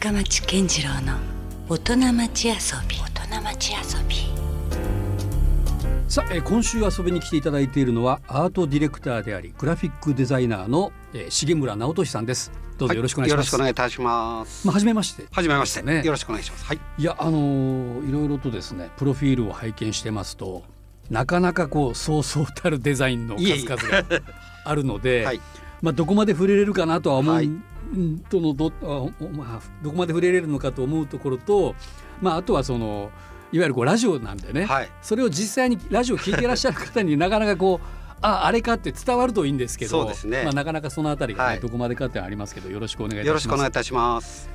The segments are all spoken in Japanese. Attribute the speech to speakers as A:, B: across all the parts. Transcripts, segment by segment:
A: 深町健次郎の大人町遊び。大人町遊び。
B: さあ、えー今週遊びに来ていただいているのはアートディレクターでありグラフィックデザイナーの、えー、重村直俊さんです。どうぞよろしくお願いします、
C: よろしくお願いいたします。
B: まあ初めまして。
C: はじめまして、
B: ね。
C: よろしくお願いします。はい。
B: いやあのーいろいろとですねプロフィールを拝見してますとなかなかこうそうそうたるデザインの数々があるので
C: はい。
B: まあどこまで触れれるかなとは思う、
C: はい。
B: うんとのどあおまあどこまで触れれるのかと思うところとまああとはそのいわゆるこうラジオなんでね、
C: はい。
B: それを実際にラジオ聞いていらっしゃる方になかなかこうああれかって伝わるといいんですけど
C: そうですね
B: まあ、なかなかそのあたりが、ね
C: はい
B: どこまでかってありますけどよろしくお願いいたします。
C: よろしくお願いいたします。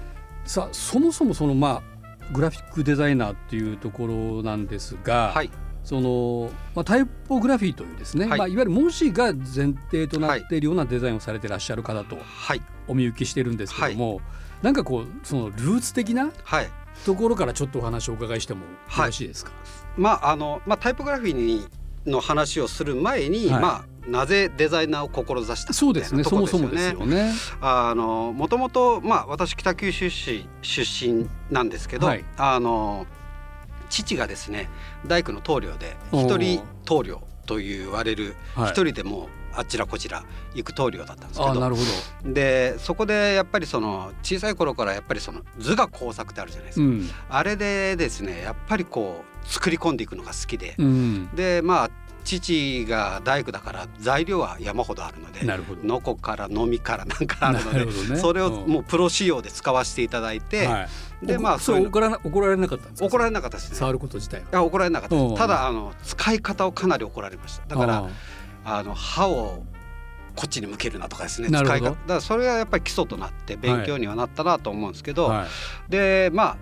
B: さあそもそもそのまあグラフィックデザイナーっていうところなんですが、
C: はい。
B: そのまあ、タイポグラフィーというですね、
C: はい
B: いまあ、いわゆる文字が前提となっているようなデザインをされていらっしゃる方と
C: はい。
B: お見受けしてるんですけども、なんかこうそのルーツ的な
C: はい。
B: ところからちょっとお話をお伺いしてもよろしいですか、
C: まあ、あの、まあ、タイポグラフィーに。の話をする前に、
B: はい
C: まあ、なぜデザイナーを志したか
B: そうですねそもそもですよね。
C: あの、もともと、まあ、私北九州市出身なんですけど、
B: はい
C: あの。父がですね、大工の棟梁で、一人棟梁と言われる、
B: はい
C: 一人でもうあちらこちら行く棟梁だったんですけど。
B: あなるほど、
C: でそこでやっぱりその小さい頃からやっぱりその図画工作ってあるじゃないですか、
B: うん。
C: あれでですねやっぱりこう作り込んでいくのが好きで、
B: うん、
C: でまあ父が大工だから材料は山ほどあるので
B: なるほど。
C: のこからのみからなんかあるので
B: ね。
C: それを
B: うん。
C: もうプロ仕様で使わせていただいて、
B: はい、
C: でまあ
B: そ
C: う
B: 怒らな怒られなかったんですか？
C: 怒られなかったですね。
B: 触ること自体は。
C: いや怒られなかったただあの使い方をかなり怒られました。だから
B: あ
C: あの歯をこっちに向けるなとかですね使い方。だからそれがやっぱり基礎となって勉強にはなったなと思うんですけど、
B: ーはい。
C: でまあ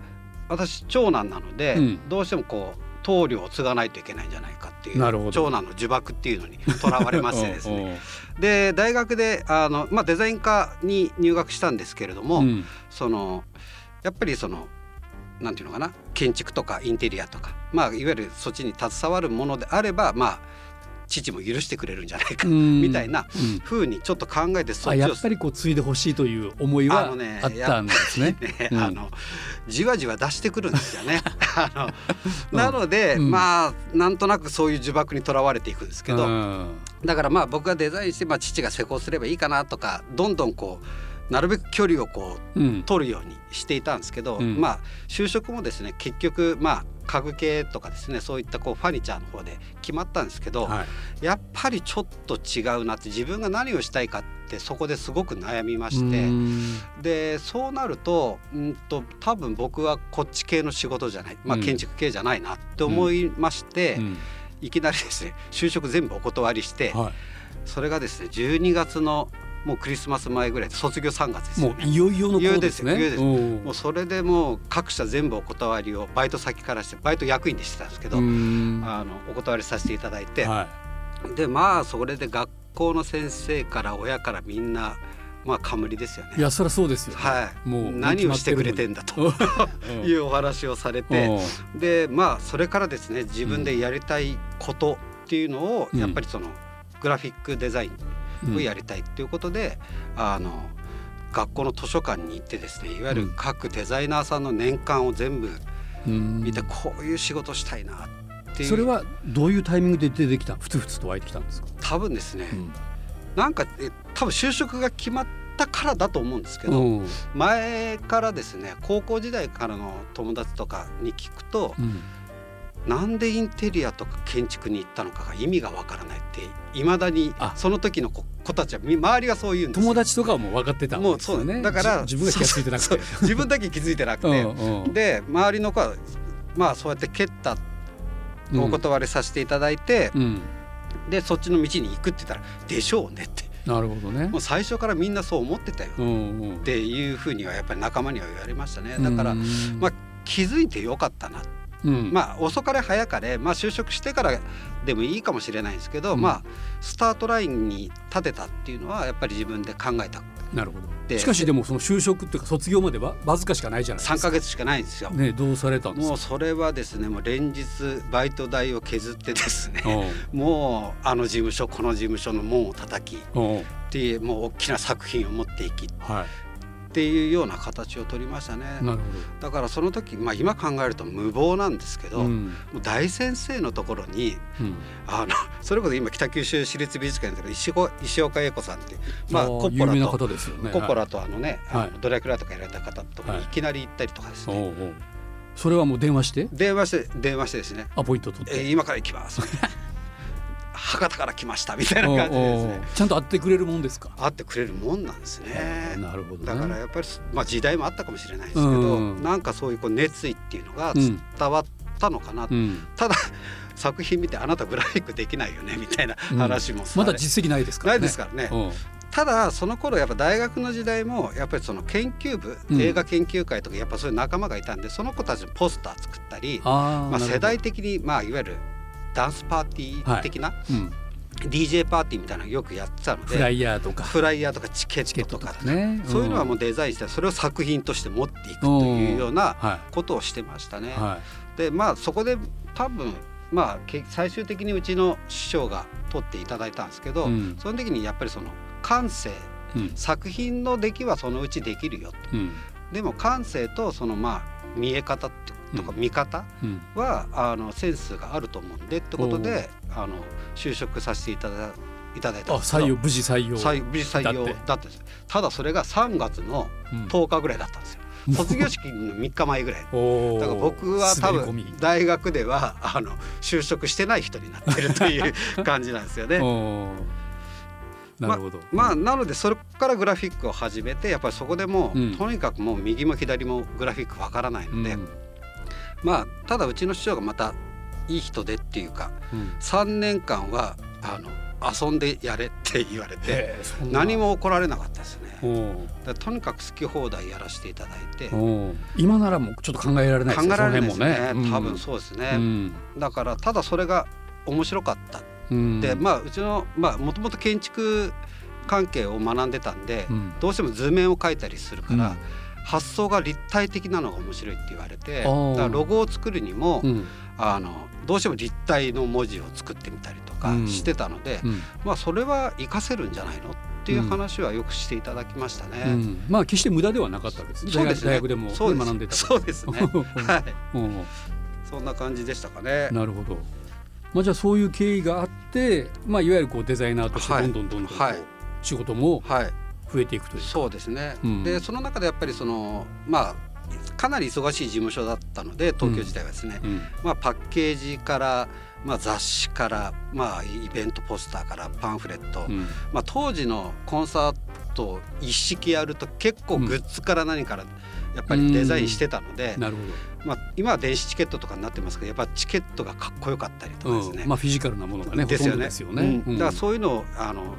C: 私長男なので、
B: うん。
C: どうしてもこう棟梁を継がないといけないんじゃないかっていう長男の呪縛っていうのに とらわれましてですね で大学であの、まあ、デザイン科に入学したんですけれども、
B: うん。
C: そのやっぱりそのなんていうのかな建築とかインテリアとか、まあ、いわゆるそっちに携わるものであればまあ父も許してくれるんじゃないか
B: うん。
C: みたいな
B: うん。
C: 風にちょっと考えてそっちを
B: あやっぱりこう継いでほしいという思いは
C: あのね
B: あったんですね。
C: ね、
B: うん。
C: あのじわじわ出してくるんですよね。なので、
B: うん。
C: まあなんとなくそういう呪縛にとらわれていくんですけど、
B: うん。
C: だからまあ僕がデザインして、まあ、父が施工すればいいかなとかどんどんこうなるべく距離をこう
B: うん。
C: 取るようにしていたんですけど、
B: うん。
C: まあ就職もですね結局まあ家具系とかですねそういったこうファニチャーの方で決まったんですけど、
B: はい。
C: やっぱりちょっと違うなって自分が何をしたいかってそこですごく悩みまして。
B: うん。
C: でそうなるとうんと多分僕はこっち系の仕事じゃない、まあ、
B: うん。
C: 建築系じゃないなって思いまして、
B: うん。
C: いきなりですね就職全部お断りして
B: は
C: それがですね12月のもうクリスマス前ぐらいで卒業3月です
B: い、も
C: よね。
B: ういよいよの頃ですね。
C: いよいよです
B: うん。
C: もうそれでもう各社全部お断りをバイト先からしてバイト役員でしてたんですけど、
B: うん。
C: あのお断りさせていただいて、
B: は
C: でまあそれで学校の先生から親からみんなまあ冠ですよね。
B: い、いやそりゃそうですよ、ね。
C: はい、
B: もう
C: 何をしてくれてんだと
B: うん
C: いうお話をされて、
B: うん。
C: でまあそれからですね自分でやりたいことっていうのを
B: うん。
C: やっぱりそのグラフィックデザインをやりたいっていうことで、あの学校の図書館に行ってですねいわゆる各デザイナーさんの年間を全部
B: うん。
C: 見てこういう仕事したいなっていう。
B: それはどういうタイミングで出てきたふつふつと湧いてきたんですか、
C: 多分ですね、
B: うん。
C: なんかえ多分就職が決まったからだと思うんですけど、
B: うん。
C: 前からですね高校時代からの友達とかに聞くと、
B: うん
C: なんでインテリアとか建築に行ったのかが意味がわからないっていまだに
B: あ。
C: その時の子子たちはみ周りがそう言うんですよ
B: 友達とかはもう分かってた。ん
C: もうそうだ。から
B: じ自分が気いてなくて。
C: 自分だけ気づいてなくて、
B: う
C: で周りの子はまあそうやって蹴ったお断りさせていただいて、
B: うん。
C: でそっちの道に行くって言ったら「でしょうね」って。
B: なるほどね。
C: もう最初からみんなそう思ってたよ。っていうふうにはやっぱり仲間には言われましたね。だから、
B: うん。
C: まあ気づいてよかったな
B: うん。
C: まあ遅かれ早かれ、まあ、就職してからでもいいかもしれないですけど、
B: うん。
C: まあスタートラインに立てたっていうのはやっぱり自分で考えた。
B: なるほど。
C: で
B: しかしでもその就職っていうか卒業まではわずかしかないじゃないです
C: 3
B: か
C: ヶ月しかないんですよ。
B: ねどうされたんですか？
C: もうそれはですねもう連日バイト代を削ってですね
B: う。ん
C: もうあの事務所この事務所の門を叩き
B: う。ん
C: でもう大きな作品を持っていき
B: はい
C: っていうような形を取りましたね。だからその時、まあ、今考えると無謀なんですけど、
B: ど。うん。
C: 大先生のところに
B: うん。
C: あのそれこそ今北九州市立美術館で石岡石岡英子さんっていう、まあ、
B: ー
C: コッポラと
B: 方ですよね。
C: コッポラとあのね、あの
B: はい。
C: ドラキュラとかやられた方とか
B: はい。
C: にいきなり行ったりとかですね、
B: はいおうおう。それはもう電話して？
C: 電話して電話してですね。
B: アポイント取っ「
C: えー
B: て。
C: 今から行きます」博多から来ましたみたいな感じでですね
B: ちゃんと会ってくれるもんですか？
C: 会ってくれるもんなんですね。
B: なるほどね。
C: だからやっぱり、まあ、時代もあったかもしれないですけど、
B: うん
C: なんかそういうこう熱意っていうのが
B: うん
C: 伝わったのかな、
B: うん。
C: ただ作品見てあなたグラフィックできないよねみたいな話もされ
B: まだ実績ないですからね。
C: ないですからね
B: うん
C: ただその頃やっぱ大学の時代もやっぱりその研究部、
B: うん
C: 映画研究会とかやっぱそういう仲間がいたんでその子たちのポスター作ったりまあ、世代的に、まあ、いわゆるダンスパーティー的な、
B: うん、
C: DJ パーティーみたいなのをよくやってたので
B: フライヤーとか。
C: フライヤーとかチケ
B: ット
C: とか。
B: とかね。
C: そういうのはも
B: う
C: うデザインしてそれを作品として持っていくというような
B: は
C: ことをしてましたね。
B: い。は
C: でまあそこで多分まあけ最終的にうちの師匠が取っていただいたんですけど、
B: うん。
C: その時にやっぱりその感性。
B: い。うん。
C: 作品の出来はそのうちできるよと。
B: うん。
C: でも感性とそのまあ見え方とか
B: うん。
C: 見方
B: うん。
C: は、あのセンスがあると思うんでってことであの就職させていただいただいた
B: あ
C: んです
B: 採用無事採用。
C: 採無事採用
B: だっ
C: たんですただそれが3月の
B: うん。
C: 10日ぐらいだったんですよ。卒業式の3日前ぐらい。だから僕は多分大学ではあの就職してない人になってるという 感じなんですよね。
B: なるほど。
C: まあなのでそれからグラフィックを始めてやっぱりそこでもう、
B: うん。
C: とにかくもう右も左もグラフィックわからないので、
B: うん
C: まあただうちの師匠がまたいい人でっていうか
B: うん。
C: 3年間はあの遊んでやれって言われて何も怒られなかったですね。とにかく好き放題やらせていただいて
B: 今ならもうちょっと考えられないですね。
C: えられないですね。
B: その辺も
C: 多分そうですね、
B: うん。
C: だからただそれが面白かった。
B: うん。
C: でまあうちのまあもともと建築関係を学んでたんで、
B: うん。
C: どうしても図面を描いたりするから、
B: うん
C: 発想が立体的なのが面白いって言われてだからロゴを作るにも、
B: うん。
C: あのどうしても立体の文字を作ってみたりとか
B: うん。
C: してたので、
B: うん。
C: まあそれは活かせるんじゃないのっていう話はよくしていただきました
B: う
C: ね。
B: ん。まあ決して無駄ではなかったです。
C: そうですね。
B: 大学でも学んでた。
C: そうですね。はい。
B: うん。
C: そんな感じでしたかね。
B: なるほど。まあじゃあそういう経緯があって、まあいわゆるこうデザイナーとして
C: はい。
B: どんどんどんどん
C: はい。
B: 仕事も
C: はい
B: 増えていくというか。
C: そうですね、
B: うん。
C: でその中でやっぱりそのまあかなり忙しい事務所だったので東京時代はですね、
B: うん。
C: まあ、パッケージから、まあ、雑誌から、まあ、イベントポスターからパンフレット、
B: うん。
C: まあ、当時のコンサートを一式やると結構グッズから何からやっぱりデザインしてたので、
B: なるほ
C: まあ、今は電子チケットとかになってますけどやっぱチケットがかっこよかったりとか
B: ど。
C: ですね。
B: うん。まあフィジカルなものがね。ですよね。
C: うん。だからそういうのをあの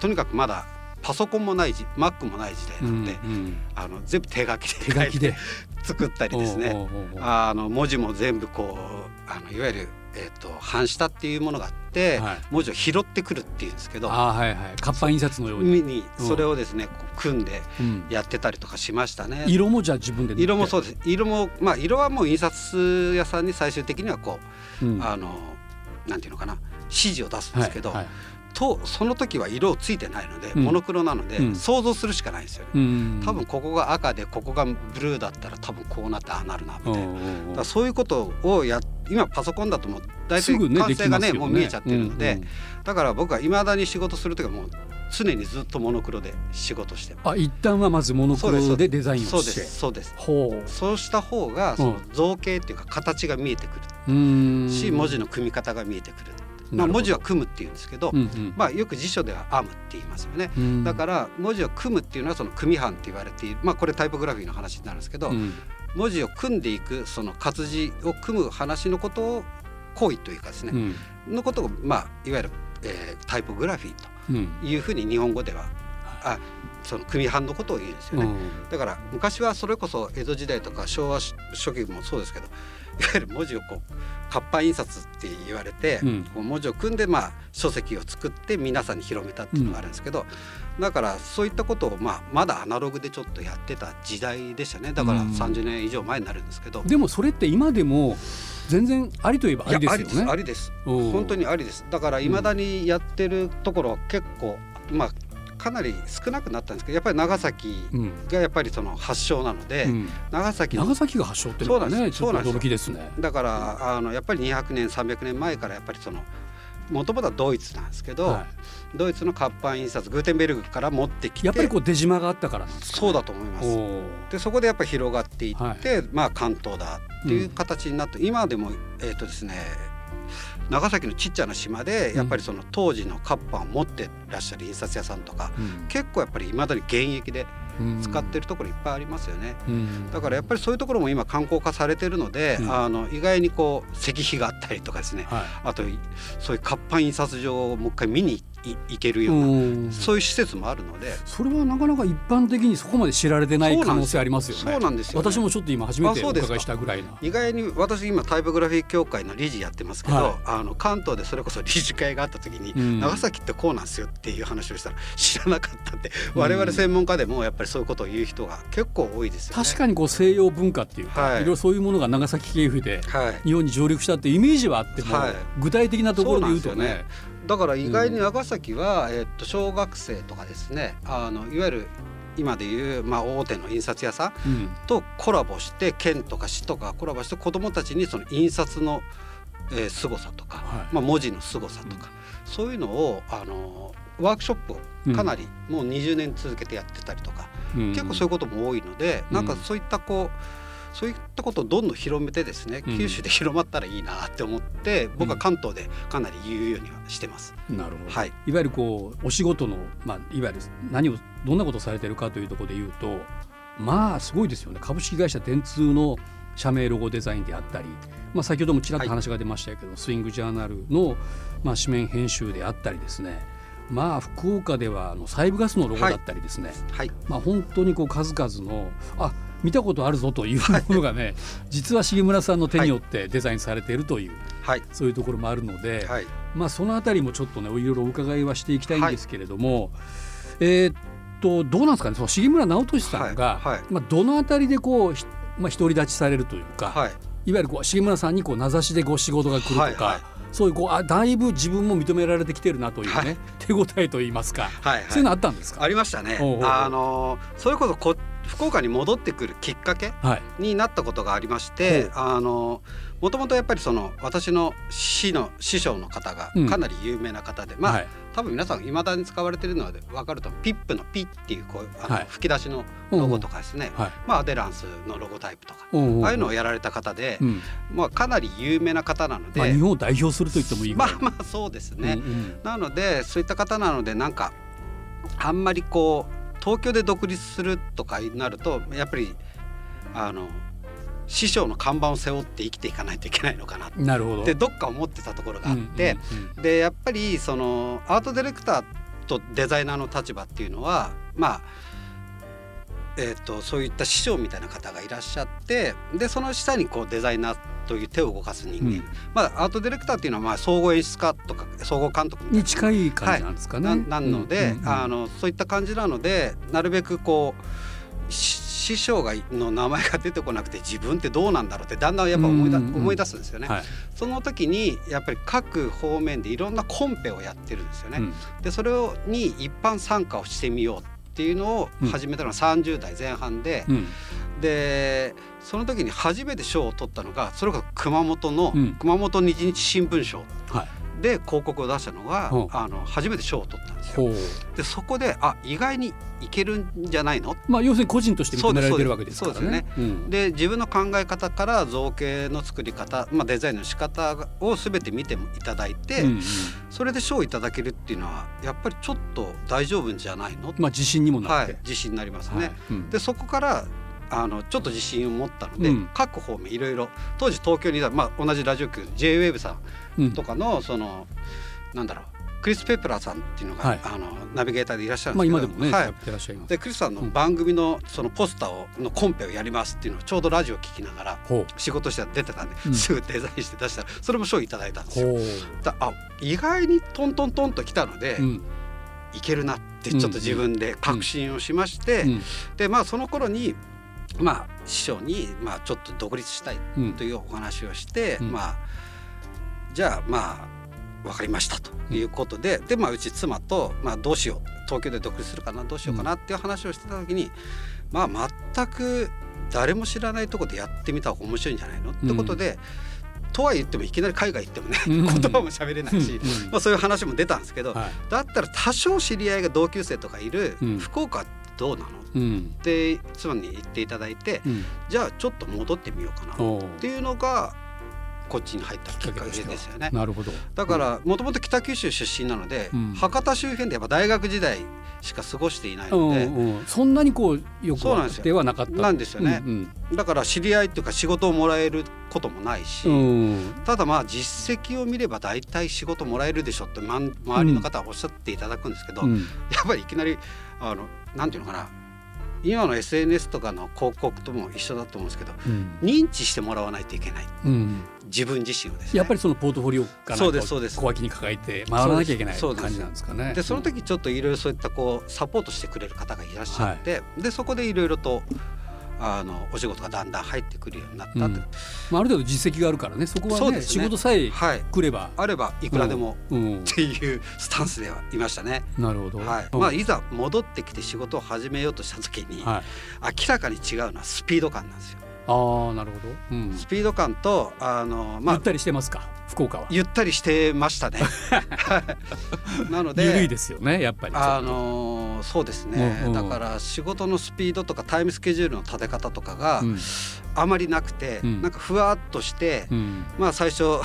C: とにかくまだパソコンもない時 Mac もない時代なので、
B: うんうん。
C: あの全部手書きで
B: 手書きで。
C: 作ったりですね。あの文字も全部こうあのいわゆる、えー、と半下っていうものがあって、
B: はい。
C: 文字を拾ってくるっていうんですけど
B: ああはいはい。活版印刷のように。
C: それをですね、組んで
B: うん。
C: やってたりとかしましたね。
B: 色もじゃあ自分で
C: 色もそうです。色もまあ色はもう印刷屋さんに最終的にはこう、
B: うん。
C: あのなんていうのかな指示を出すんですけど、
B: はいはい
C: とその時は色をついてないので、
B: うん。
C: モノクロなので、
B: うん。
C: 想像するしかないんですよね。
B: うん。
C: 多分ここが赤でここがブルーだったら多分こうなってああなるなみたいな。そういうことをや今パソコンだともう大体完成がね
B: できますよ
C: もう見えちゃってるので、
B: うんうん。
C: だから僕はいまだに仕事する時はもう常にずっとモノクロで仕事してます。
B: あ一旦はまずモノクロでデザインを
C: そうで
B: して
C: す。そうです。そうした方がその造形っていうか形が見えてくる。し文字の組み方が見えてくる、まあ、文字は組むっていうんですけど、
B: うんうん。
C: まあ、よく辞書では編むって言いますよね。
B: うん。
C: だから文字を組むっていうのはその組版って言われているまあこれタイポグラフィーの話になるんですけど、
B: うん。
C: 文字を組んでいくその活字を組む話のことを行為というかですね、
B: うん。
C: のことをまあいわゆる、えータイポグラフィー
B: うん。
C: というふうに日本語ではあその組版のことを言うんですよね。
B: うん。
C: だから昔はそれこそ江戸時代とか昭和初期もそうですけど いわゆる文字をこう活版印刷って言われて、
B: うん。
C: こう文字を組んでまあ書籍を作って皆さんに広めたっていうのがあるんですけど、だからそういったことをまあまだアナログでちょっとやってた時代でしたね。だから
B: うん。
C: 30年以上前になるんですけど。
B: でもそれって今でも全然ありといえばありですよね。
C: ありです。本当にありです。だからいまだにやってるところは結構まあかなり少なくなったんですけどやっぱり長崎
B: うん。
C: がやっぱりその発祥なので、
B: うん。
C: 長崎の
B: 長崎が発祥っていうのがねちょっと
C: ですそうなんです
B: 驚きですね。
C: だからあのやっぱり200年300年前からやっぱりそのもともとはドイツなんですけど、
B: は
C: ドイツの活版印刷グーテンベルグから持ってき
B: い、
C: て
B: やっぱりこう出島があったからなんですか、
C: そうだと思います。でそこでやっぱり広がっていって、
B: はい。
C: まあ関東だっていう形になって、今でもえっ、とですね長崎のちっちゃな島でやっぱりその当時の活版を持ってらっしゃる印刷屋さんとか、
B: うん。
C: 結構やっぱりいまだに現役で
B: うん。
C: 使ってるところいっぱいありますよね。
B: うん。
C: だからやっぱりそういうところも今観光化されてるので、
B: うん。
C: あの意外にこう石碑があったりとかですね。
B: は
C: あとそういう活版印刷所をもう一回見にい行ける
B: い、
C: ような、
B: うん。
C: そういう施設もあるので。
B: それはなかなか一般的にそこまで知られてない可能性ありますよね。
C: そうなんですよね。
B: 私もちょっと今初めてお伺いしたぐらいな。
C: 意外に私今タイポグラフィー協会の理事やってますけど、
B: はい。
C: あの関東でそれこそ理事会があった時に、
B: うん。
C: 長崎ってこうなんですよっていう話をしたら知らなかったって、
B: うん。
C: 我々専門家でもやっぱりそういうことを言う人が結構多いですよね。
B: 確かにこう西洋文化っていうか、
C: はい。
B: い、ろいろそういうものが長崎経由で
C: はい。
B: 日本に上陸したってイメージはあっても、
C: はい。
B: 具体的なところで言うとね
C: だから意外に長崎は、えっと小学生とかですねあのいわゆる今でいう、まあ、大手の印刷屋さん
B: うん。
C: とコラボして県とか市とかコラボして子どもたちにその印刷の、えー、凄さとか、
B: はい。
C: まあ、文字の凄さとか、そういうのをあのワークショップをかなりもう20年続けてやってたりとか、
B: うん。
C: 結構そういうことも多いので、なんかそういったこうそういったことをどんどん広めてですね、
B: うん。
C: 九州で広まったらいいなって思って僕は関東でかなり言うようにはしてます。
B: なるほど、
C: はい。
B: いわゆるこうお仕事の、まあ、いわゆる何をどんなことをされてるかというところで言うとまあすごいですよね。株式会社電通の社名ロゴデザインであったり、まあ、先ほどもちらっと話が出ましたけど、スイングジャーナルの、まあ、紙面編集であったりですね。まあ福岡ではあの西部ガスのロゴだったりですね、
C: はい、
B: まあ、本当にこう数々のあ見たことあるぞというものがね、実は重村さんの手によってデザインされているという、
C: はい、
B: そういうところもあるので、
C: はい、
B: まあ、そのあたりもちょっとねいろいろお伺いはしていきたいんですけれども、えーっとどうなんですかねその重村直俊さんが、
C: はい。はい。
B: まあ、どのあたりでこうひまあ、独り立ちされるというか、
C: はい、
B: いわゆるこう重村さんにこう名指しでご仕事が来るとか、
C: はい。はい。
B: そういうこうあだいぶ自分も認められてきてるなというね、
C: はい。
B: 手応えといいますか、
C: はい、
B: そういうのあったんですか、
C: ありましたね。
B: おうおうおう。
C: あのそれこそこ福岡に戻ってくるきっかけ
B: はい。
C: になったことがありまして、
B: ほ
C: あのもともとやっぱりその私の師の師匠の方が
B: うん。
C: かなり有名な方で、まあ、
B: はい。
C: 多分皆さん未だに使われてるので分かるとピップのピっていうこうあの、
B: はい
C: 吹き出しのロゴとかですね、
B: はい。
C: まあアデランスのロゴタイプとか、
B: おうおうおう
C: ああいうのをやられた方で、
B: うん。
C: まあかなり有名な方なので、
B: まあ、日本を代表すると言ってもいい。
C: まあまあそうですね。
B: うんうん。
C: なのでそういった方なのでなんかあんまりこう東京で独立するとかになるとやっぱりあの師匠の看板を背負って生きていかないといけないのかなっ
B: なるほど。
C: てどっか思ってたところがあって、でやっぱりそのアートディレクターとデザイナーの立場っていうのはまあえー、とそういった師匠みたいな方がいらっしゃってでその下にこうデザイナーという手を動かす人間、
B: うん。
C: まあ、アートディレクターっていうのはまあ総合演出家とか総合監督
B: に近い感じなんですかね。
C: ななので、
B: うんうんうん。
C: あのそういった感じなのでなるべくこうし師匠がの名前が出てこなくて自分ってどうなんだろうってだんだんやっぱ思いだ、
B: うんうんうん。
C: 思い出すんですよね。
B: はい。
C: その時にやっぱり各方面でいろんなコンペをやってるんですよね。
B: うん。
C: でそれをに一般参加をしてみようっていうのを始めたのが30代前半で、
B: うん。
C: でその時に初めて賞を取ったのがそれこそ熊本の、
B: うん。
C: 熊本日日新聞賞。
B: はい
C: で広告を出したのが、
B: ほう。
C: あの初めて賞を取ったんですよ。でそこであ意外にいけるんじゃないの？
B: まあ要するに個人として認められてるわけですからね。うん。
C: で自分の考え方から造形の作り方、まあ、デザインの仕方を全て見ていただいて、
B: うんうん。
C: それで賞をいただけるっていうのはやっぱりちょっと大丈夫じゃないの、
B: まあ自信にもなって。
C: はい、。自信になりますね。
B: はい。うん。
C: でそこからあのちょっと自信を持ったので、
B: うん。
C: 各方面いろいろ当時東京にいた、まあ、同じラジオ局 JWAVE さん
B: うん
C: とかのそのなんだろうクリス・ペプラーさんっていうのが、
B: はい。
C: あのナビゲーターでいらっしゃるん
B: まあ
C: ですけど、
B: 今でもね
C: はい。
B: やってらっしゃいます。
C: でクリスさんの番組のそのポスターをのコンペをやりますっていうのをちょうどラジオ聞きながら仕事して出てたんで、
B: うん。
C: すぐデザインして出したらそれも賞いただいたんですよ。だあ意外にトントントンときたので、
B: うん。
C: いけるなってちょっと自分で確信をしまして、
B: うん。
C: でまあその頃にまあ師匠にまあちょっと独立したい
B: うん。
C: というお話をして、
B: うん。
C: まあじゃあまあ分かりましたということで、でまあうち妻とまあどうしよう東京で独立するかなどうしようかなっていう話をしてた時に、まあ全く誰も知らないところでやってみた方が面白いんじゃないの？ってことで、とは言ってもいきなり海外行ってもね、
B: うん。
C: 言葉も喋れないし、
B: うん。
C: まあ、そういう話も出たんですけど、
B: はい。
C: だったら多少知り合いが同級生とかいる
B: うん。
C: 福岡どうなの？
B: うん。
C: って妻に言っていただいて、
B: うん。
C: じゃあちょっと戻ってみようかな。っていうのがこっちに入ったきっかけですよね。
B: なるほど。
C: だからもともと北九州出身なので、
B: うん。
C: 博多周辺でやっぱ大学時代しか過ごしていない
B: うん
C: ので、
B: うん。そんなにこうよく
C: そうなんですよ。
B: ではなかった。
C: なんですよね。
B: うん
C: だから知り合いっていうか仕事をもらえることもないし、
B: うん。うん
C: ただまあ実績を見れば大体仕事もらえるでしょってまん周りの方はおっしゃっていただくんですけど、
B: うん。
C: やっぱりいきなりあのなんていうのかな今の SNS とかの広告とも一緒だと思うんですけど
B: うん。
C: 認知してもらわないといけない。
B: うん。
C: 自分自身をですね。
B: やっぱりそのポートフォリオか
C: そう
B: なんかを
C: ですそうです。
B: 小脇に抱えて回らなきゃいけない感じなんですかね。
C: でその時ちょっといろいろそういったこうサポートしてくれる方がいらっしゃって、でそこでいろいろとあのお仕事がだんだん入ってくるようになったと、
B: うん。まあ、ある程度実績があるからね。そこはね仕事さえ
C: はい。
B: 来れば、
C: あればいくらでも
B: うん。
C: っ、ていうスタンスではいましたね。
B: なるほど、
C: はい。
B: うん。
C: まあ、いざ戻ってきて仕事を始めようとした時に、
B: はい、
C: 明らかに違うのはスピード感なんですよ。
B: ああなるほど、うん。
C: スピード感とあの、まあ
B: ゆっ、たりしてますか？福岡は。
C: ゆったりしてましたね。なので
B: 緩いですよねやっぱり。
C: あのそうですね、
B: うんうん。
C: だから仕事のスピードとかタイムスケジュールの立て方とかが
B: うん。
C: あまりなくて、
B: うん。
C: なんかふわっとして、
B: うん、
C: まあ最初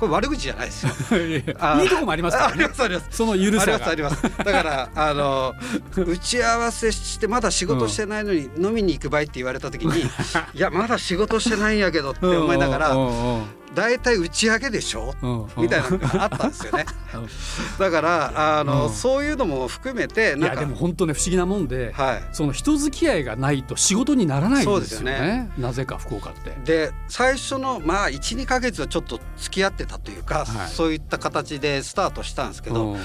C: これ悪口じゃないですよ。あ
B: いいとこもありますか
C: あ
B: らね
C: りますあります。
B: その緩さが
C: ますあります。だからあの 打ち合わせしてまだ仕事してないのに飲みに行く場合って言われた時に、いやまだ仕事してないんやけどって思いながら、
B: うん
C: 大体打ち上げでしょ？
B: うんうん
C: みたいなのがあったんですよね。
B: うん
C: だからあの、
B: うん
C: そういうのも含めて
B: い
C: なんか
B: やでも本当ね不思議なもんで、
C: はい。
B: その人付き合いがないと仕事にならないんですよ
C: そうですよ
B: ねなぜか福岡って。
C: で最初のまあ12ヶ月はちょっと付き合ってたというか、
B: はい
C: そういった形でスタートしたんですけど、
B: うん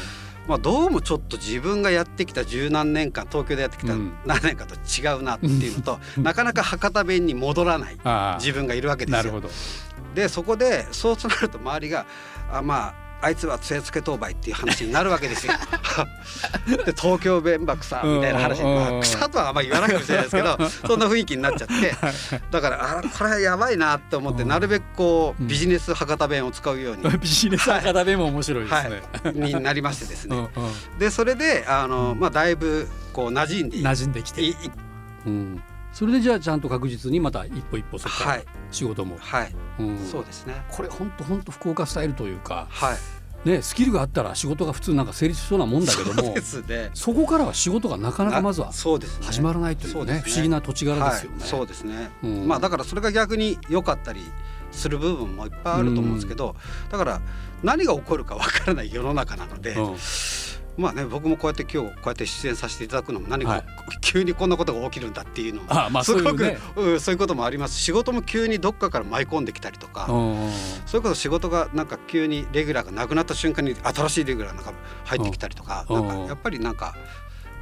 C: まあ、どうもちょっと自分がやってきた十何年間東京でやってきた
B: うん
C: 何年間と違うなっていうのと、なかなか博多弁に戻らない自分がいるわけですよ。
B: なるほど。
C: でそこでそうなると周りがあまああいつは杖つけ当売っていう話になるわけですよ。で東京弁ば草みたいな話、まあ、草とはあんまり言わないかもしれないですけど そんな雰囲気になっちゃって。だからあこれはやばいなって思って
B: うん。
C: なるべくこう
B: うん。
C: ビジネス博多弁を使うように、
B: ビジネス博多弁も面白いですね。
C: はい、になりましてです
B: うん
C: ね。でそれであの、まあ、だいぶこう馴染んで
B: うん馴染んできて。うんそれでじゃあちゃんと確実にまた一歩一歩そこから
C: はい。
B: 仕事も。
C: はい、
B: うん。
C: そうですね。
B: これ本当本当福岡スタイルというか、
C: はい、
B: ね、スキルがあったら仕事が普通なんか成立しそうなもんだけども
C: そね。
B: そこからは仕事がなかなかまずは
C: あそうですね。
B: 始まらないというね
C: そうですね。
B: 不思議な土地柄ですよね。
C: はい、そうですね、
B: うん。
C: まあだからそれが逆に良かったりする部分もいっぱいあると思うんですけど、だから何が起こるかわからない世の中なので、
B: うん
C: まあね僕もこうやって今日こうやって出演させていただくのも何か、
B: はい。
C: 急にこんなことが起きるんだっていうのもすごく
B: そういう
C: こともあります仕事も急にどっかから舞い込んできたりとか、
B: うん
C: それこそ仕事がなんか急にレギュラーがなくなった瞬間に新しいレギュラーが入ってきたりとか,、
B: うん。
C: なんかやっぱりなんか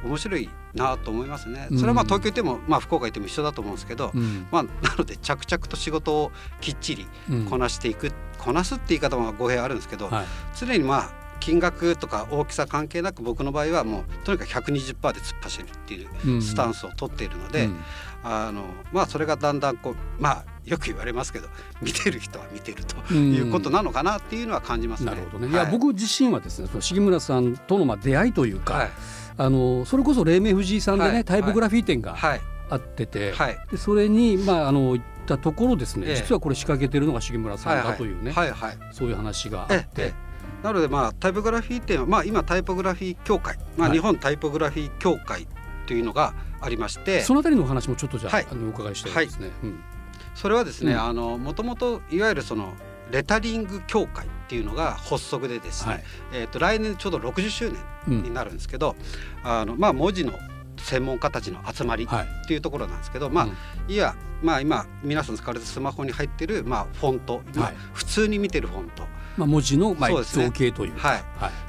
C: 面白いなと思いますね。
B: うん。
C: それはまあ東京行っても、まあ、福岡行っても一緒だと思うんですけど、
B: うん。
C: まあ、なので着々と仕事をきっちり
B: うん
C: こなしていく、こなすって言い方も語弊あるんですけど、
B: はい
C: 常にまあ金額とか大きさ関係なく僕の場合はもうとにかく120%で突っ走るっていう
B: うん。
C: スタンスを取っているので、
B: うん。
C: あのまあそれがだんだんこうまあよく言われますけど 見てる人は見てると
B: うん。
C: いうことなのかなっていうのは感じますね。
B: なるほどね。い
C: は
B: や僕自身はですねその重村さんとのまあ出会いというか、
C: はい。
B: あのそれこそ黎明藤井さんでね、
C: はい。
B: タイポグラフィー展が
C: はい。
B: あってて、
C: はい。
B: でそれにまああの行ったところですね、
C: ええ。
B: 実はこれ仕掛けてるのが重村さんだというね、
C: はいはい。
B: そういう話があって、
C: ええなのでまあタイポグラフィー展はまあ今タイポグラフィー協会、まあ、
B: はい。
C: 日本タイポグラフィー協会というのがありまして、
B: そのあたりのお話もちょっとじゃあ,、
C: はい。
B: あのお伺いしたいですね。うん。
C: それはですね、
B: うん。
C: あのもともといわゆるそのレタリング協会っていうのが発足でですね、
B: はい。
C: えー、と来年ちょうど60周
B: うん。
C: 年になるんですけど、あのまあ文字の専門家たちの集まり
B: はい。
C: っていうところなんですけど、まあ、
B: うん。
C: いやまあ今皆さん使われてるスマホに入ってるまあフォント、まあ
B: はい。
C: 普通に見てるフォント、
B: まあ、文字のまあ造形というか、
C: はい。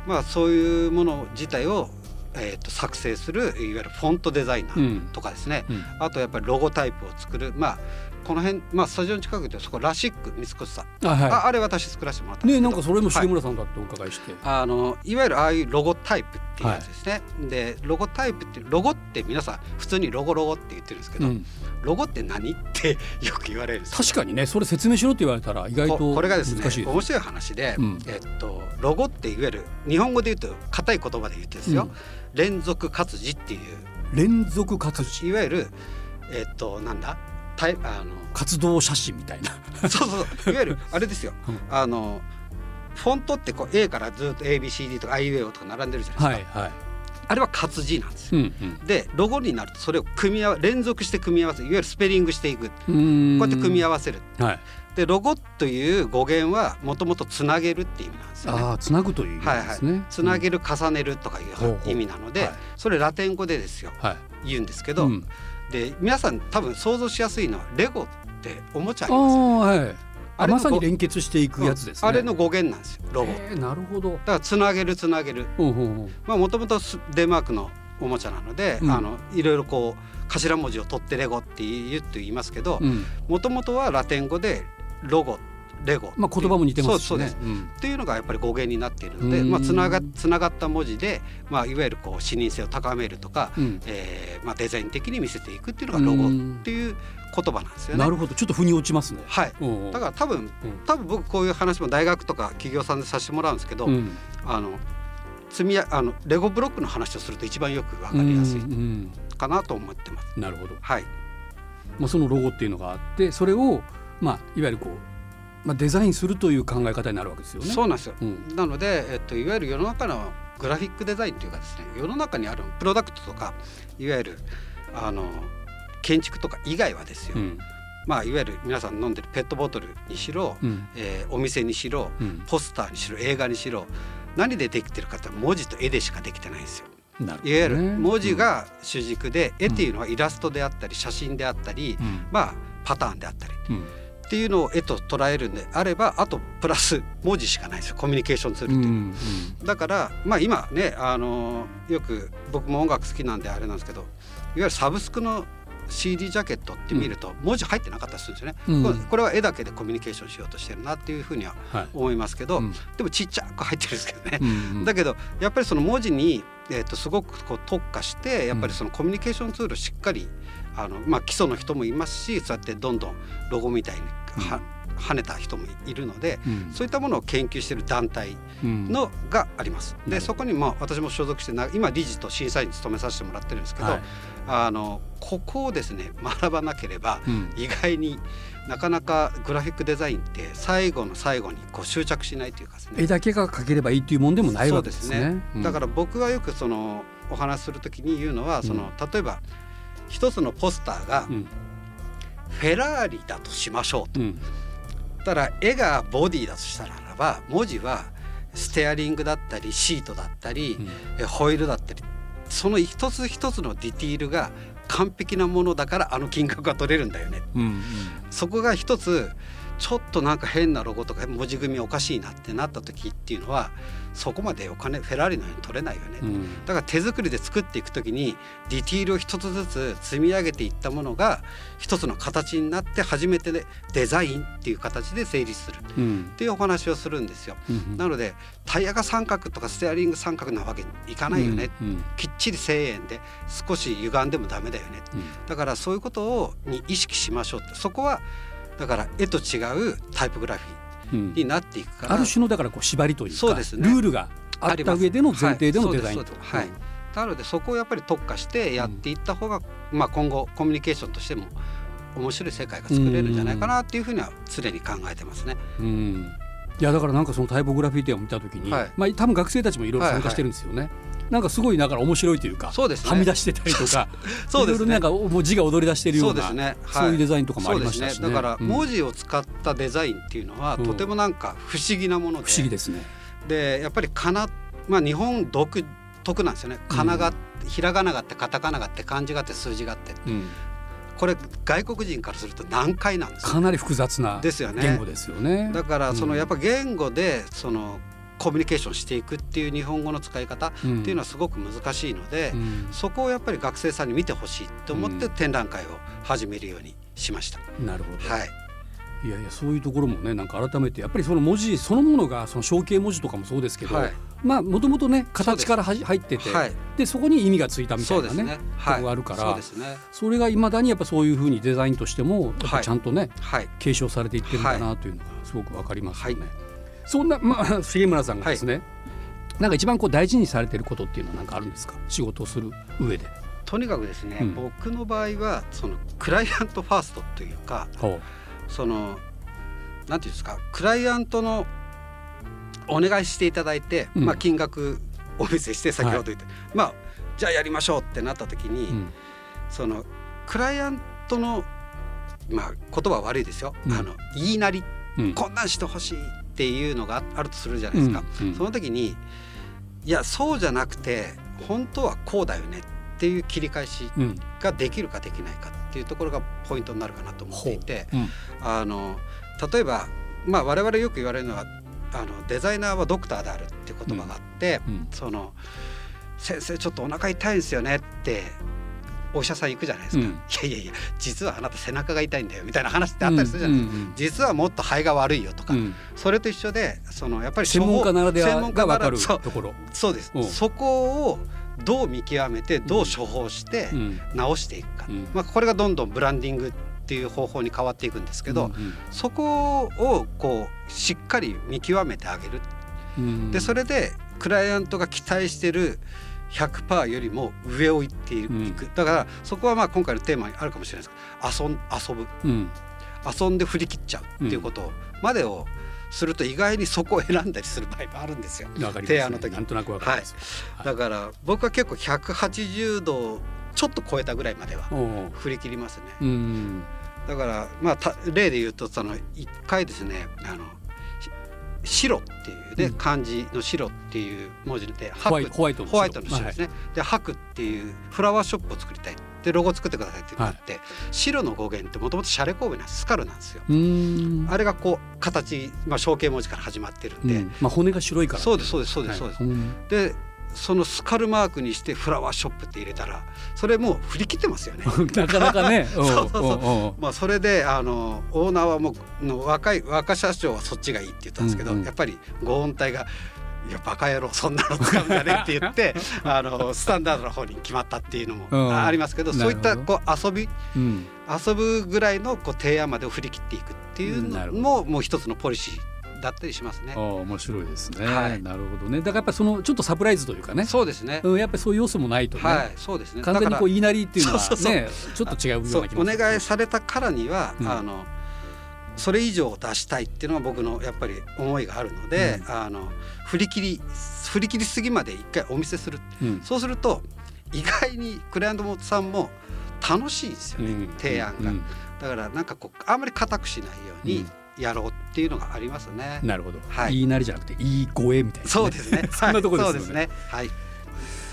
C: まあそういうもの自体をえー、と作成するいわゆるフォントデザイナーとかですね、
B: うん。
C: あとやっぱりロゴタイプを作る。まあこの辺、まあ、スタジオの近くでそこラシック三越さん、
B: あは
C: ああれ私作らせてもらったん
B: い。
C: です
B: ねなんかそれも重
C: はい。
B: 村さんだってお伺いして。
C: あのいわゆるああいうロゴタイプっていうやつですね、でロゴタイプってロゴって皆さん普通にロゴロゴって言ってるんですけど、
B: うん。
C: ロゴって何ってよく言われる
B: 確かにねそれ説明しろって言われたら意外と
C: ここれがですね面白い話で、
B: うん。
C: えっとロゴっていわゆる日本語で言うと硬い言葉で言ってですよ、
B: うん。
C: 連続活字っていう。
B: 連続活字。
C: いわゆるえっとなんだ？タイあの
B: 活動写真みたいな。
C: そうそういわゆるあれですよ、
B: うん。
C: あのフォントってこう A からずっと ABCD とか IUAO とか並んでるじゃないですか、
B: はいはい。
C: あれは活字なんですよ。
B: うんうん。
C: でロゴになるとそれを組み合わ連続して組み合わせいわゆるスペリングしていく。こ
B: う
C: やって組み合わせる。
B: はい。
C: でロゴという語源はもともとつなげるっていう意味なんですよね。
B: ああつなぐという意味ですね。
C: はい、つなげる重ねるとかい
B: ほう
C: 意味なので、
B: はい。
C: それラテン語でですよ。
B: うんはい。
C: 言うんですけど、
B: うん
C: で皆さん多分想像しやすいのはレゴっておもちゃありますよね
B: はい。あまさに連結していくやつですね。
C: あれの語源なんですよロゴ、だ
B: えーなるほど。
C: からつなげるつなげる
B: ほうほうほう
C: まあもともとデンマークのおもちゃなので、
B: うん
C: あのいろいろこう頭文字を取ってレゴって言うと言いますけど
B: うん。
C: もともとはラテン語でロゴレゴ。
B: まあ言葉も似てますしね。
C: っていうのがやっぱり語源になっているので、
B: うん。
C: まあ、つながつながった文字で、まあ、いわゆるこう視認性を高めるとか、
B: うん。
C: えーまあ、デザイン的に見せていくっていうのがロゴっていう言葉なんですよね。
B: なるほど。ちょっと腑に落ちますね。
C: はい。だから多分
B: うん。
C: 多分僕こういう話も大学とか企業さんでさせてもらうんですけど、
B: うん。
C: あの積みやあのレゴブロックの話をすると一番よくわかりやすいかなと思ってます。
B: なるほど。
C: はい、
B: まあそのロゴっていうのがあってそれをまあいわゆるこうまあデザインするという考え方になるわけですよね。
C: そうなんですよ。
B: うん。
C: なので、えっと、いわゆる世の中のグラフィックデザインというかですね世の中にあるプロダクトとかいわゆるあの建築とか以外はですよ、
B: うん。
C: まあ、いわゆる皆さん飲んでるペットボトルにしろ、
B: うん。
C: えーお店にしろ
B: うん。
C: ポスターにしろ映画にしろ何でできてるかって文字と絵でしかできてないんですよ。
B: ね。
C: いわゆる文字が主軸で、絵っていうのはイラストであったり写真であったり、
B: うん。
C: まあパターンであったり。
B: うん
C: っていうのを絵と捉えるんであればあとプラス文字しかないんですよ。コミュニケーションツールっていう。
B: んうん。
C: だからまあ今ねあのよく僕も音楽好きなんであれなんですけどいわゆるサブスクの CD ジャケットって見ると文字入ってなかったりするんですよね、
B: うん。
C: これは絵だけでコミュニケーションしようとしてるなっていうふうには
B: はい。
C: 思いますけど、
B: うん。
C: でもちっちゃく入ってるんですけどね、
B: うんうん。
C: だけどやっぱりその文字に、えー、とすごくこう特化してやっぱりそのコミュニケーションツールをしっかりあの、まあ、基礎の人もいますしそうやってどんどんロゴみたいには、跳ねた人もいるので、
B: うん。
C: そういったものを研究している団体
B: うん。
C: のがあります。でそこにまあ私も所属してな今理事と審査員に務めさせてもらってるんですけど、
B: はい。
C: あのここをですね学ばなければ
B: うん。
C: 意外になかなかグラフィックデザインって最後の最後にこう執着しないというかですね。
B: 絵だけが描ければいいっていうもんでもない
C: そう
B: わけですね。うん。
C: だから僕がよくそのお話しするときに言うのはその、例えば一つのポスターが
B: うん。
C: フェラーリだとしましょうと。
B: うん。
C: たら絵がボディだとしたならば文字はステアリングだったりシートだったり、
B: うん。
C: えホイールだったりその一つ一つのディティールが完璧なものだからあの金額が取れるんだよね。
B: うん。
C: そこが一つちょっとなんか変なロゴとか文字組みおかしいなってなった時っていうのはそこまでお金フェラーリのように取れないよね、
B: うん。
C: だから手作りで作っていく時にディティールを一つずつ積み上げていったものが一つの形になって初めてでデザインっていう形で成立する。っ
B: うん。
C: ていうお話をするんですよ。
B: うん
C: なのでタイヤが三角とかステアリング三角なわけにいかないよね、
B: うん
C: きっちり1000円で少し歪んでもダメだよね。だからそういうことをに意識しましょうって。そこはだから絵と違うタイプグラフィ
B: うん
C: ーになっていくから、
B: ある種のだからこう縛りというか
C: そうですね。
B: ルールがあった上での前提でのデザインと
C: はい。なのでそこをやっぱり特化してやっていった方が、まあ、今後コミュニケーションとしても面白い世界が作れるんじゃないかなっていうふうには常に考えてますね。
B: うん。いやだからなんかそのタイポグラフィー展を見た時に、
C: はい。
B: まあ多分学生たちもいろいろ参加してるんですよね。なんかすごいだから面白いというか
C: そうですね。
B: はみ出してたりとか
C: そうですね。
B: いろいろなんかもう字が踊り出してるような
C: そうですね、はい。
B: そういうデザインとかもありましたしね。
C: だから
B: うん。
C: 文字を使ったデザインっていうのは、
B: うん。
C: とてもなんか不思議なもので。
B: 不思議ですね。
C: でやっぱりかな、まあ、日本独特なんですよね。かなが、ひらがながあってカタカナがあって漢字があって数字があって。
B: うん。
C: これ外国人からすると難解なんですよ。
B: かなり複雑な
C: ですよね。
B: 言語ですよね。
C: だからその
B: うん。
C: やっぱ言語でそのコミュニケーションしていくっていう日本語の使い方っていうのはすごく難しいので、
B: うん。うん
C: そこをやっぱり学生さんに見てほしいと思って
B: うん。
C: 展覧会を始めるようにしました。
B: なるほど、
C: はい、
B: いやいやそういうところもねなんか改めてやっぱりその文字そのものがその象形文字とかもそうですけど、
C: はい。
B: まあもともとね形から入ってて
C: はい、
B: でそこに意味がついたみたいうなね
C: ね。
B: と
C: はい、
B: こがあるから
C: そね。
B: それがいまだにやっぱそういうふうにデザインとしてもちゃんとね、
C: はい、
B: 継承されていってるんだなというのがすごくわかりますよね。
C: はい
B: そんなまあ 重村さんがですね、なんか一番こう大事にされてることっていうのは何かあるんですか？仕事をする上で。
C: とにかくですね、
B: うん。
C: 僕の場合はそのクライアントファーストというか、
B: ほ
C: そのなんていうんですか、クライアントのお願いしていただいて、
B: うん。
C: まあ金額お見せして先ほど言って、まあじゃあやりましょうってなった時に、
B: う、うん。
C: そのクライアントのまあ言葉は悪いですよ、
B: うん。
C: あの言いなり
B: うん。
C: こんなんしてほしいっていうのがあるとするじゃないですか、
B: うんうん。
C: その時にいやそうじゃなくて本当はこうだよねっていう切り返し
B: うん。
C: ができるかできないかっていうところがポイントになるかなと思っていて
B: う。ん。
C: あの例えば、まあ、我々よく言われるのはあのデザイナーはドクターであるっていう言葉があって、
B: うん。
C: その先生ちょっとお腹痛いんですよねってお医者さん行くじゃないですか、
B: うん。
C: いやいやいや実はあなた背中が痛いんだよみたいな話ってあったりするじゃないですか、
B: うんうんうん。
C: 実はもっと肺が悪いよとか、
B: うん。
C: それと一緒でそのやっぱり
B: 専門家ならではが分かるところ。
C: そうです。
B: うん。
C: そこをどう見極めてどう処方して
B: うん。
C: 直していくか、
B: うん。
C: まあ、これがどんどんブランディングっていう方法に変わっていくんですけど、
B: うん
C: そこをこうしっかり見極めてあげる。
B: うん。
C: でそれでクライアントが期待してる100%よりも上を行っていく、
B: うん。
C: だからそこはまあ今回のテーマにあるかもしれないです。けど遊ん遊ぶ。
B: うん。
C: 遊んで振り切っちゃうっていうことまでをすると意外にそこを選んだりする場合もあるんですよ。
B: わかります
C: 提案の時
B: なんとなくわかります。はい。
C: だから僕は結構180度ちょっと超えたぐらいまでは振り切りますね。
B: うん。
C: だからまあた例で言うとその一回ですねあのし白っていうね、
B: うん。
C: 漢字の白っていう文字で
B: ホワイ
C: 白
B: ホワイトの
C: ホワイトの白ですね、で白っていうフラワーショップを作りたいでロゴ作ってくださいって言って、白の語源ってもともとシャレ神戸なんですスカルなんですよ。
B: うん。
C: あれがこう形、まあ、象形文字から始まってるんで、
B: うん。まあ骨が白いから。
C: そうですそうですそうですそうです。
B: はい。ん
C: でそのスカルマークにしてフラワーショップって入れたらそれもう振り切ってますよね。
B: なかなかね。
C: そうそうそう。まあそれであのオーナーはもうの若い若社長はそっちがいいって言ったんですけど、
B: うんうん。
C: やっぱりご音体が「いやバカ野郎そんなの使うんだね」って言って あのスタンダードの方に決まったっていうの
B: うん。
C: もありますけど、そういったこう遊び
B: うん。
C: 遊ぶぐらいのこう提案までを振り切っていくっていうのももう一つのポリシーだったりしますね。
B: あ。あ面白いですね、
C: はい。
B: なるほどね。だからやっぱそのちょっとサプライズというかね。
C: そうですね。
B: うん、やっぱりそういう要素もないとね、
C: はい、そうですね。
B: 完全にこう言いなりっていうのは
C: そうそうそう
B: ねちょっと違うような気
C: そうお願いされたからには、
B: うん。
C: あのそれ以上を出したいっていうのは僕のやっぱり思いがあるので、あの振り切り振り切りすぎまで一回お見せする。
B: うん。
C: そうすると意外にクライアントさんも楽しいですよね、
B: うん。
C: 提案が、
B: うん。
C: だからなんかこうあんまり硬くしないようにやろうっていうのがありますね。
B: なるほど、
C: はい
B: 言いなりじゃなくて言い声みたいな、
C: そうですね。
B: そんなところ
C: はい
B: ですよね
C: そうですね。はい。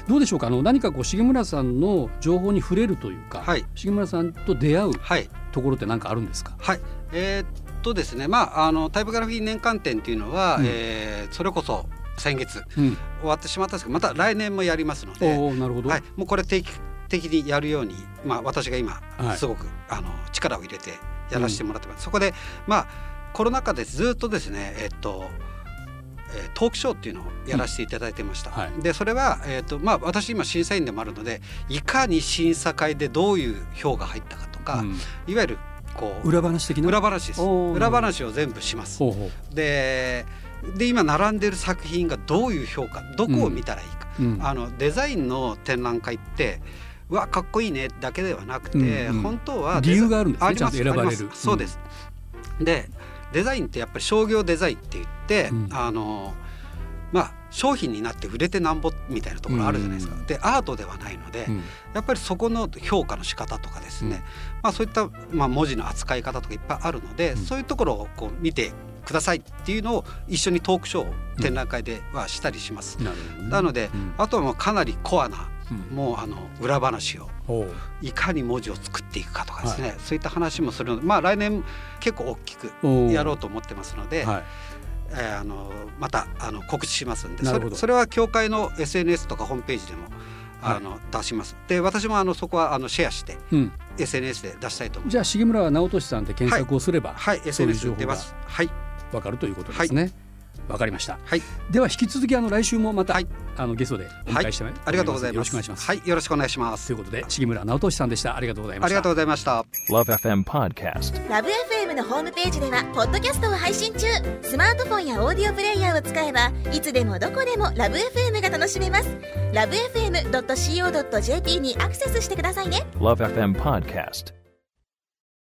B: どうでしょうか？あの何かこう重村さんの情報に触れるというか、
C: はい
B: 重村さんと出会う
C: はい。
B: ところって何かあるんですか？
C: はい。えーっとですね、まああのタイプグラフィー年間展っていうのは、
B: うん
C: えーそれこそ先月
B: うん
C: 終わってしまったんですけど、また来年もやりますので、
B: おおなるほど、
C: はい、もうこれ定期的にやるように、まあ私が今、
B: はい
C: すごくあの力を入れてやらせてもらってます。そこでまあコロナ禍でずっとですね、えっと。えートークショーっていうのをやらせていただいてました、
B: うんはい。
C: でそれは、えーとまあ、私今審査員でもあるのでいかに審査会でどういう票が入ったかとか、
B: うん。
C: いわゆるこう
B: 裏話的な？
C: 裏話です。裏話を全部します。
B: ほうほ
C: でで今並んでる作品がどういう評価どこを見たらいいか、
B: う、うん、
C: あのデザインの展覧会ってうわかっこいいねだけではなくて、
B: うんうん。
C: 本当は
B: 理由があるんですね
C: あります。
B: ちゃんと選ばれる。
C: あります。そうです、でデザインってやっぱり商業デザインって言って、
B: うん。
C: あのまあ商品になって売れてなんぼみたいなところあるじゃないですか、
B: うん。
C: でアートではないので、
B: うん。
C: やっぱりそこの評価の仕方とかですね、
B: うん。
C: まあ、そういった、まあ、文字の扱い方とかいっぱいあるので、
B: うん。
C: そういうところをこう見てくださいっていうのを一緒にトークショーを展覧会ではしたりします。
B: な
C: なので、
B: うん。
C: あとはもうかなりコアな
B: うん
C: もうあの裏話をいかに文字を作っていくかとかですね、そういった話もするのでまあ来年結構大きくやろうと思ってますので、
B: はい。
C: えーあのまたあの告知しますんでそれそれは協会の SNS とかホームページでもあの、出します。で私もあのそこはあのシェアして
B: うん、
C: SNS で出したいと思います。
B: じゃあ重村直俊さんって検索をすれば、
C: はい。
B: そういう
C: SNS 出ます。はい。
B: わかるということですね。わ、かりました。
C: はい
B: では引き続きあの来週もまた、
C: はい
B: あのゲストでお迎えして、
C: ありがとうございます
B: よろしくお願いします。
C: はいよろしくお願いします
B: ということで重村直俊さんでした。ありがとうございました。
C: ありがとうございました
D: Love FM Podcast.
E: ラブ f m のホームページではポッドキャストを配信中スマートフォンやオーディオプレイヤーを使えばいつでもどこでもラブ f m が楽しめますラブ FM.co.jp にアクセスしてくださいね
D: Love FM Podcast.